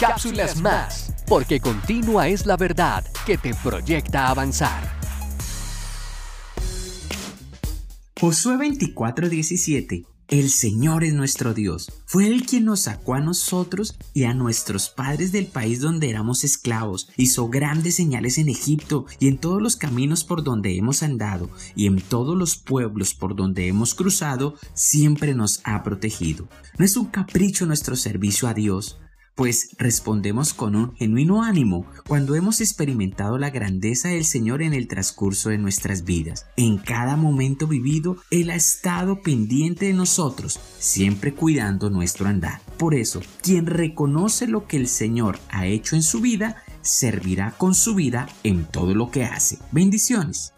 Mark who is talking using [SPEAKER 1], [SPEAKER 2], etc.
[SPEAKER 1] cápsulas más, porque continua es la verdad que te proyecta avanzar.
[SPEAKER 2] Josué 24:17 el Señor es nuestro Dios. Fue Él quien nos sacó a nosotros y a nuestros padres del país donde éramos esclavos. Hizo grandes señales en Egipto y en todos los caminos por donde hemos andado y en todos los pueblos por donde hemos cruzado, siempre nos ha protegido. No es un capricho nuestro servicio a Dios pues respondemos con un genuino ánimo cuando hemos experimentado la grandeza del Señor en el transcurso de nuestras vidas. En cada momento vivido, Él ha estado pendiente de nosotros, siempre cuidando nuestro andar. Por eso, quien reconoce lo que el Señor ha hecho en su vida, servirá con su vida en todo lo que hace. Bendiciones.